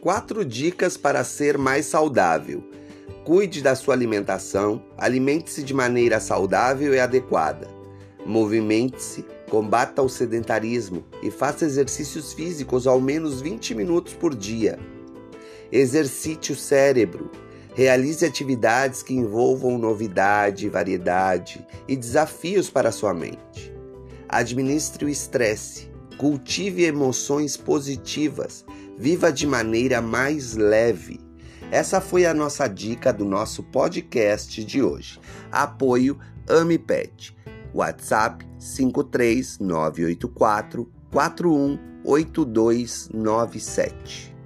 Quatro dicas para ser mais saudável. Cuide da sua alimentação, alimente-se de maneira saudável e adequada. Movimente-se, combata o sedentarismo e faça exercícios físicos ao menos 20 minutos por dia. Exercite o cérebro. Realize atividades que envolvam novidade, variedade e desafios para sua mente. Administre o estresse. Cultive emoções positivas Viva de maneira mais leve. Essa foi a nossa dica do nosso podcast de hoje. Apoio AmiPet. WhatsApp 53984 418297.